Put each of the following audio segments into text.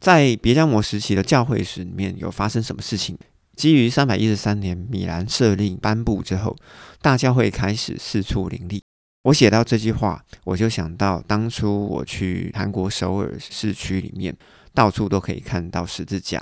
在别加摩时期的教会史里面有发生什么事情？基于三百一十三年米兰设令颁布之后，大教会开始四处林立。我写到这句话，我就想到当初我去韩国首尔市区里面，到处都可以看到十字架。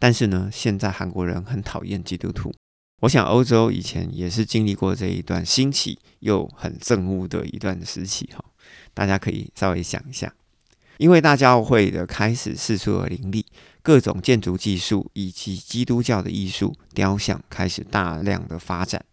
但是呢，现在韩国人很讨厌基督徒。我想欧洲以前也是经历过这一段兴起又很憎恶的一段时期哈。大家可以稍微想一下，因为大教会的开始四处而林立，各种建筑技术以及基督教的艺术雕像开始大量的发展。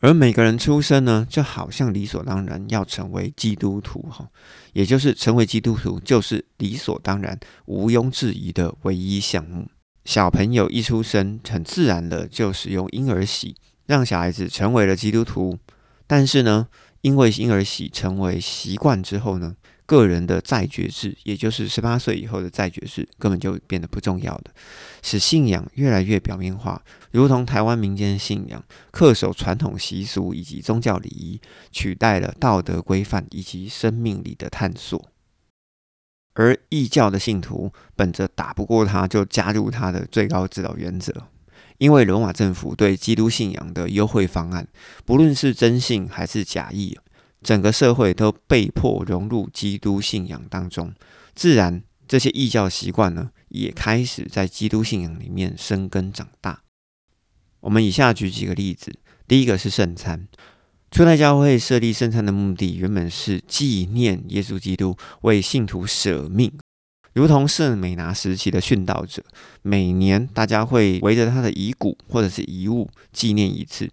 而每个人出生呢，就好像理所当然要成为基督徒哈，也就是成为基督徒就是理所当然、毋庸置疑的唯一项目。小朋友一出生，很自然的就使用婴儿洗，让小孩子成为了基督徒。但是呢，因为婴儿洗成为习惯之后呢，个人的再觉制，也就是十八岁以后的再觉制，根本就变得不重要的，使信仰越来越表面化，如同台湾民间信仰，恪守传统习俗以及宗教礼仪，取代了道德规范以及生命里的探索。而异教的信徒本着打不过他就加入他的最高指导原则，因为罗马政府对基督信仰的优惠方案，不论是真信还是假意。整个社会都被迫融入基督信仰当中，自然这些异教习惯呢，也开始在基督信仰里面生根长大。我们以下举几个例子，第一个是圣餐。初代教会设立圣餐的目的，原本是纪念耶稣基督为信徒舍命，如同圣美拿时期的殉道者，每年大家会围着他的遗骨或者是遗物纪念一次。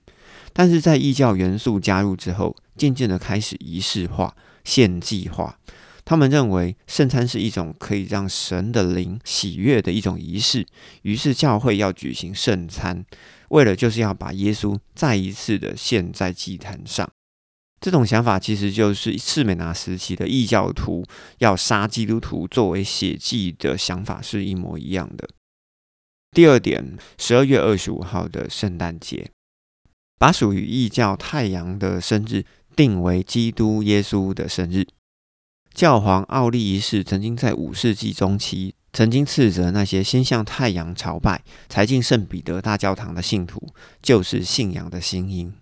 但是在异教元素加入之后，渐渐的开始仪式化、献祭化。他们认为圣餐是一种可以让神的灵喜悦的一种仪式，于是教会要举行圣餐，为了就是要把耶稣再一次的献在祭坛上。这种想法其实就是次美拿时期的异教徒要杀基督徒作为血祭的想法是一模一样的。第二点，十二月二十五号的圣诞节。把属于异教太阳的生日定为基督耶稣的生日。教皇奥利一世曾经在五世纪中期，曾经斥责那些先向太阳朝拜才进圣彼得大教堂的信徒，就是信仰的新因。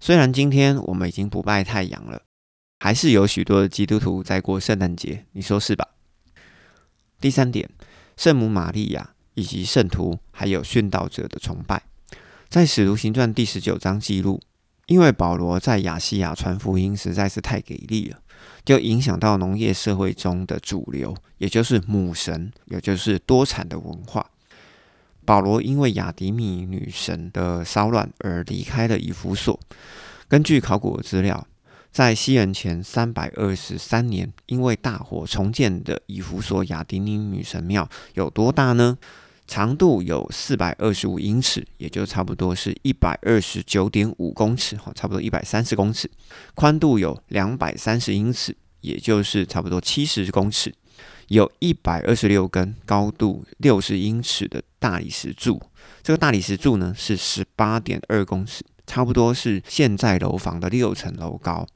虽然今天我们已经不拜太阳了，还是有许多基督徒在过圣诞节，你说是吧？第三点，圣母玛利亚以及圣徒还有殉道者的崇拜。在使徒行传第十九章记录，因为保罗在亚细亚传福音实在是太给力了，就影响到农业社会中的主流，也就是母神，也就是多产的文化。保罗因为雅迪米女神的骚乱而离开了以弗所。根据考古资料，在西元前三百二十三年，因为大火重建的以弗所亚迪尼女神庙有多大呢？长度有四百二十五英尺，也就差不多是一百二十九点五公尺，哈，差不多一百三十公尺。宽度有两百三十英尺，也就是差不多七十公尺。有一百二十六根高度六十英尺的大理石柱，这个大理石柱呢是十八点二公尺，差不多是现在楼房的六层楼高。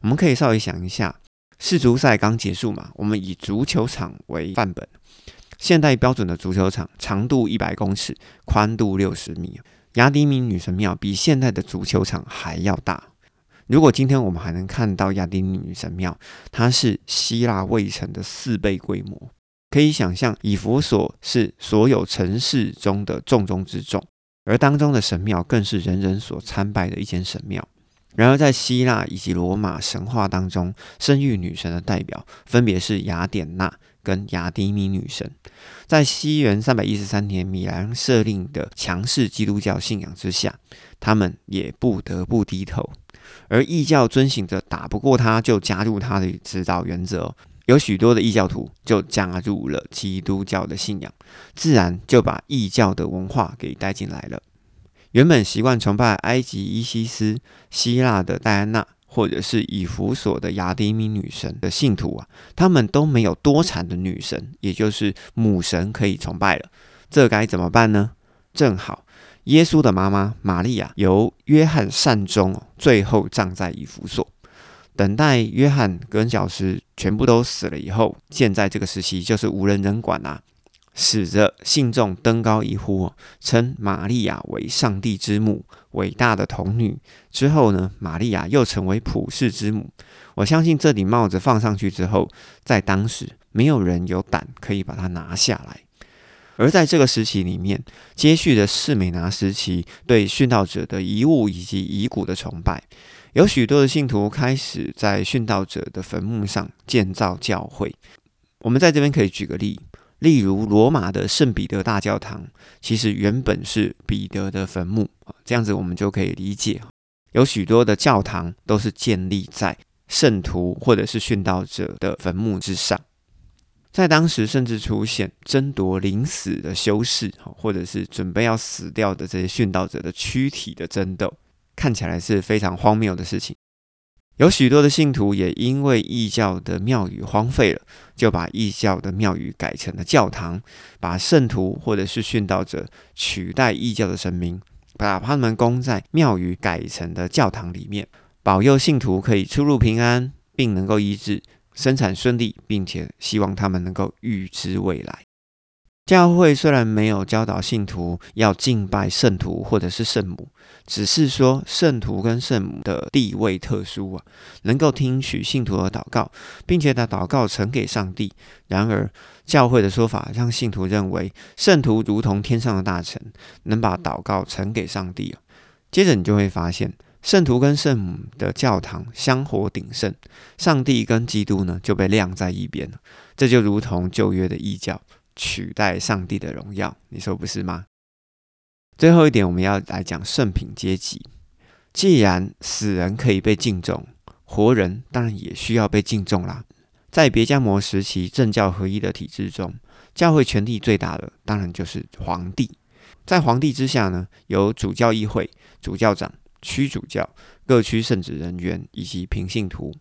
我们可以稍微想一下，世足赛刚结束嘛，我们以足球场为范本。现代标准的足球场长度一百公尺，宽度六十米。雅迪米女神庙比现代的足球场还要大。如果今天我们还能看到雅迪米女神庙，它是希腊卫城的四倍规模。可以想象，以弗所是所有城市中的重中之重，而当中的神庙更是人人所参拜的一间神庙。然而，在希腊以及罗马神话当中，生育女神的代表分别是雅典娜。跟雅迪米女神，在西元三百一十三年米兰设令的强势基督教信仰之下，他们也不得不低头。而异教遵循着打不过他就加入他的指导原则，有许多的异教徒就加入了基督教的信仰，自然就把异教的文化给带进来了。原本习惯崇拜埃及伊西斯、希腊的戴安娜。或者是以弗所的雅典米女神的信徒啊，他们都没有多产的女神，也就是母神可以崇拜了。这该怎么办呢？正好耶稣的妈妈玛利亚由约翰善终，最后葬在以弗所，等待约翰跟教师全部都死了以后，现在这个时期就是无人人管啊。使得信众登高一呼，称玛利亚为上帝之母、伟大的童女。之后呢，玛利亚又成为普世之母。我相信这顶帽子放上去之后，在当时没有人有胆可以把它拿下来。而在这个时期里面，接续的士美拿时期对殉道者的遗物以及遗骨的崇拜，有许多的信徒开始在殉道者的坟墓上建造教会。我们在这边可以举个例。例如，罗马的圣彼得大教堂，其实原本是彼得的坟墓。这样子，我们就可以理解，有许多的教堂都是建立在圣徒或者是殉道者的坟墓之上。在当时，甚至出现争夺临死的修士，或者是准备要死掉的这些殉道者的躯体的争斗，看起来是非常荒谬的事情。有许多的信徒也因为异教的庙宇荒废了，就把异教的庙宇改成了教堂，把圣徒或者是殉道者取代异教的神明，把他们供在庙宇改成的教堂里面，保佑信徒可以出入平安，并能够医治、生产顺利，并且希望他们能够预知未来。教会虽然没有教导信徒要敬拜圣徒或者是圣母，只是说圣徒跟圣母的地位特殊啊，能够听取信徒的祷告，并且把祷告呈给上帝。然而，教会的说法让信徒认为圣徒如同天上的大臣，能把祷告呈给上帝啊。接着你就会发现，圣徒跟圣母的教堂香火鼎盛，上帝跟基督呢就被晾在一边了。这就如同旧约的异教。取代上帝的荣耀，你说不是吗？最后一点，我们要来讲圣品阶级。既然死人可以被敬重，活人当然也需要被敬重啦。在别加摩时期政教合一的体制中，教会权力最大的当然就是皇帝。在皇帝之下呢，有主教议会、主教长、区主教、各区圣职人员以及平信徒。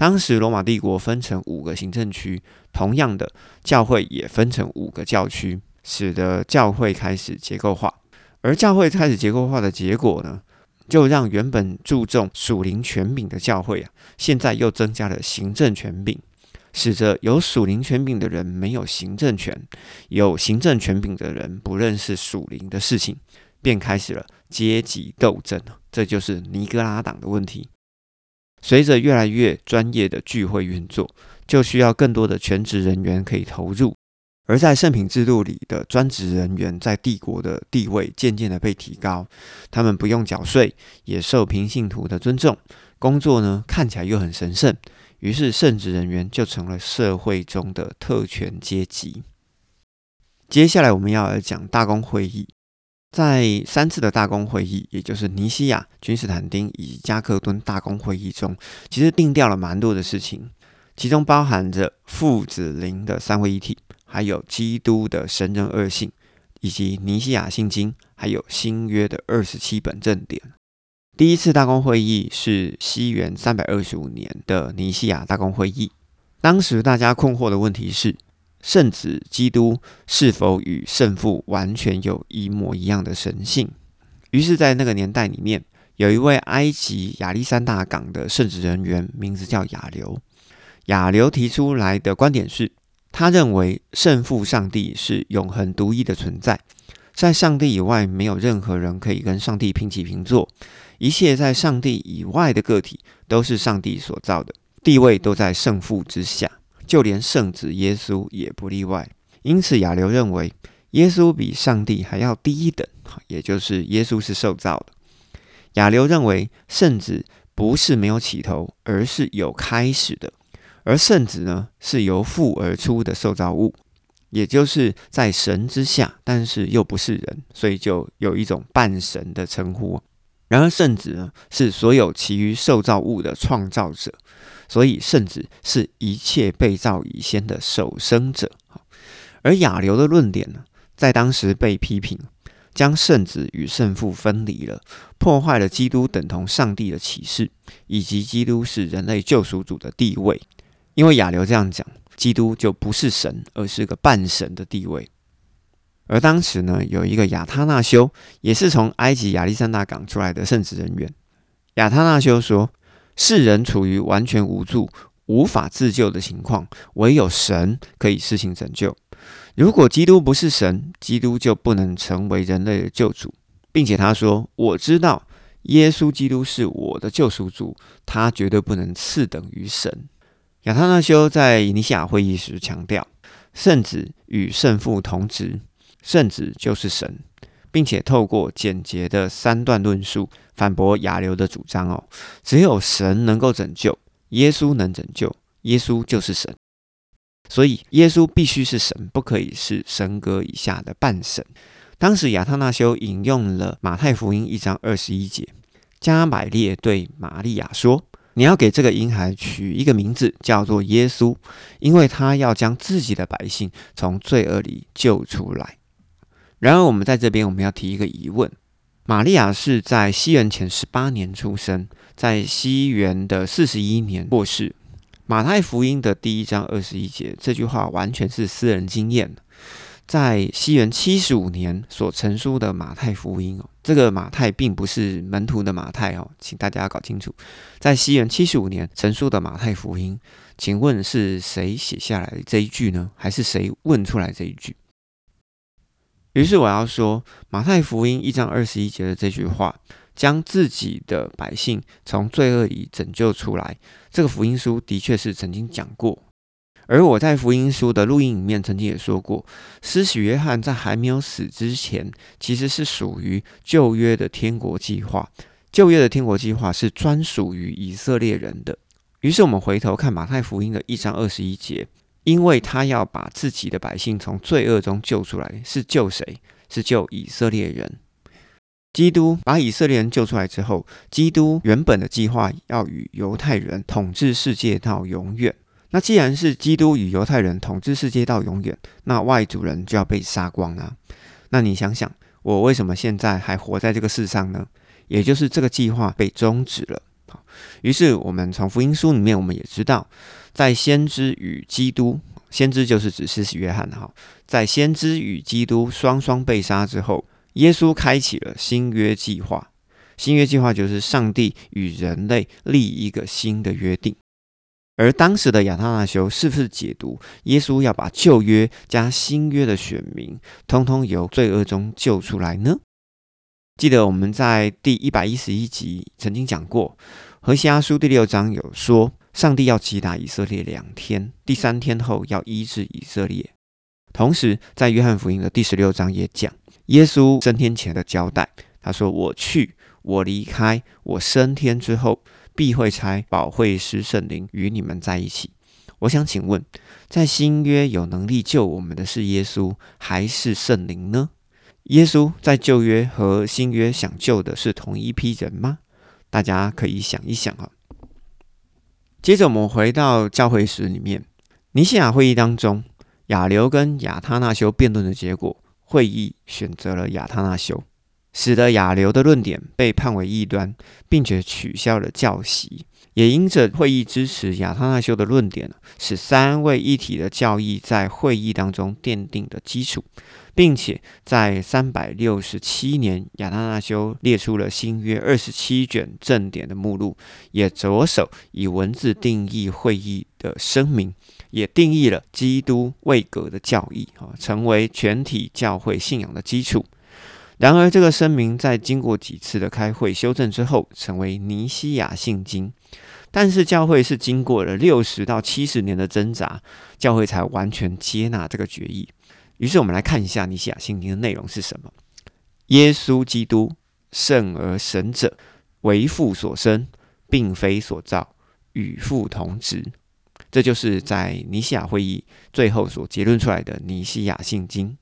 当时罗马帝国分成五个行政区，同样的教会也分成五个教区，使得教会开始结构化。而教会开始结构化的结果呢，就让原本注重属灵权柄的教会啊，现在又增加了行政权柄，使得有属灵权柄的人没有行政权，有行政权柄的人不认识属灵的事情，便开始了阶级斗争。这就是尼格拉党的问题。随着越来越专业的聚会运作，就需要更多的全职人员可以投入。而在圣品制度里的专职人员，在帝国的地位渐渐的被提高，他们不用缴税，也受平信徒的尊重，工作呢看起来又很神圣，于是圣职人员就成了社会中的特权阶级。接下来我们要来讲大公会议。在三次的大公会议，也就是尼西亚、君士坦丁以及加克敦大公会议中，其实定掉了蛮多的事情，其中包含着父子灵的三位一体，还有基督的神人二性，以及尼西亚信经，还有新约的二十七本正典。第一次大公会议是西元三百二十五年的尼西亚大公会议，当时大家困惑的问题是。圣子基督是否与圣父完全有一模一样的神性？于是，在那个年代里面，有一位埃及亚历山大港的圣职人员，名字叫亚流。亚流提出来的观点是，他认为圣父上帝是永恒独一的存在，在上帝以外，没有任何人可以跟上帝平起平坐。一切在上帝以外的个体都是上帝所造的，地位都在圣父之下。就连圣子耶稣也不例外，因此亚流认为耶稣比上帝还要低一等，也就是耶稣是受造的。亚流认为圣子不是没有起头，而是有开始的，而圣子呢是由父而出的受造物，也就是在神之下，但是又不是人，所以就有一种半神的称呼。然而圣子呢是所有其余受造物的创造者。所以圣子是一切被造以先的守生者，而亚流的论点呢，在当时被批评，将圣子与圣父分离了，破坏了基督等同上帝的启示，以及基督是人类救赎主的地位。因为亚流这样讲，基督就不是神，而是个半神的地位。而当时呢，有一个亚他那修，也是从埃及亚历山大港出来的圣职人员，亚他那修说。世人处于完全无助、无法自救的情况，唯有神可以施行拯救。如果基督不是神，基督就不能成为人类的救主，并且他说：“我知道耶稣基督是我的救赎主，他绝对不能次等于神。”亚他那修在尼西亚会议时强调，圣子与圣父同职，圣子就是神，并且透过简洁的三段论述反驳亚流的主张哦，只有神能够拯救，耶稣能拯救，耶稣就是神，所以耶稣必须是神，不可以是神格以下的半神。当时亚他那修引用了马太福音一章二十一节，加百列对玛利亚说。你要给这个婴孩取一个名字，叫做耶稣，因为他要将自己的百姓从罪恶里救出来。然而，我们在这边我们要提一个疑问：玛利亚是在西元前十八年出生，在西元的四十一年过世。马太福音的第一章二十一节这句话完全是私人经验。在西元七十五年所成书的马太福音哦，这个马太并不是门徒的马太哦，请大家要搞清楚。在西元七十五年成书的马太福音，请问是谁写下来这一句呢？还是谁问出来这一句？于是我要说，马太福音一章二十一节的这句话，将自己的百姓从罪恶里拯救出来，这个福音书的确是曾经讲过。而我在福音书的录音里面曾经也说过，施洗约翰在还没有死之前，其实是属于旧约的天国计划。旧约的天国计划是专属于以色列人的。于是我们回头看马太福音的一章二十一节，因为他要把自己的百姓从罪恶中救出来，是救谁？是救以色列人。基督把以色列人救出来之后，基督原本的计划要与犹太人统治世界到永远。那既然是基督与犹太人统治世界到永远，那外族人就要被杀光啊！那你想想，我为什么现在还活在这个世上呢？也就是这个计划被终止了。于是我们从福音书里面，我们也知道，在先知与基督，先知就是指施洗约翰哈，在先知与基督双双被杀之后，耶稣开启了新约计划。新约计划就是上帝与人类立一个新的约定。而当时的亚他那修是不是解读耶稣要把旧约加新约的选民，通通由罪恶中救出来呢？记得我们在第一百一十一集曾经讲过，何西阿书第六章有说，上帝要击打以色列两天，第三天后要医治以色列。同时，在约翰福音的第十六章也讲，耶稣升天前的交代，他说：“我去，我离开，我升天之后。”必会差保会师圣灵与你们在一起。我想请问，在新约有能力救我们的是耶稣还是圣灵呢？耶稣在旧约和新约想救的是同一批人吗？大家可以想一想啊。接着我们回到教会史里面，尼西亚会议当中，亚流跟亚他那修辩论的结果，会议选择了亚他那修。使得亚流的论点被判为异端，并且取消了教席，也因着会议支持亚他那修的论点，使三位一体的教义在会议当中奠定的基础，并且在三百六十七年，亚他那修列出了新约二十七卷正典的目录，也着手以文字定义会议的声明，也定义了基督位格的教义，啊，成为全体教会信仰的基础。然而，这个声明在经过几次的开会修正之后，成为尼西亚信经。但是，教会是经过了六十到七十年的挣扎，教会才完全接纳这个决议。于是，我们来看一下尼西亚信经的内容是什么：耶稣基督圣而神者，为父所生，并非所造，与父同职。这就是在尼西亚会议最后所结论出来的尼西亚信经。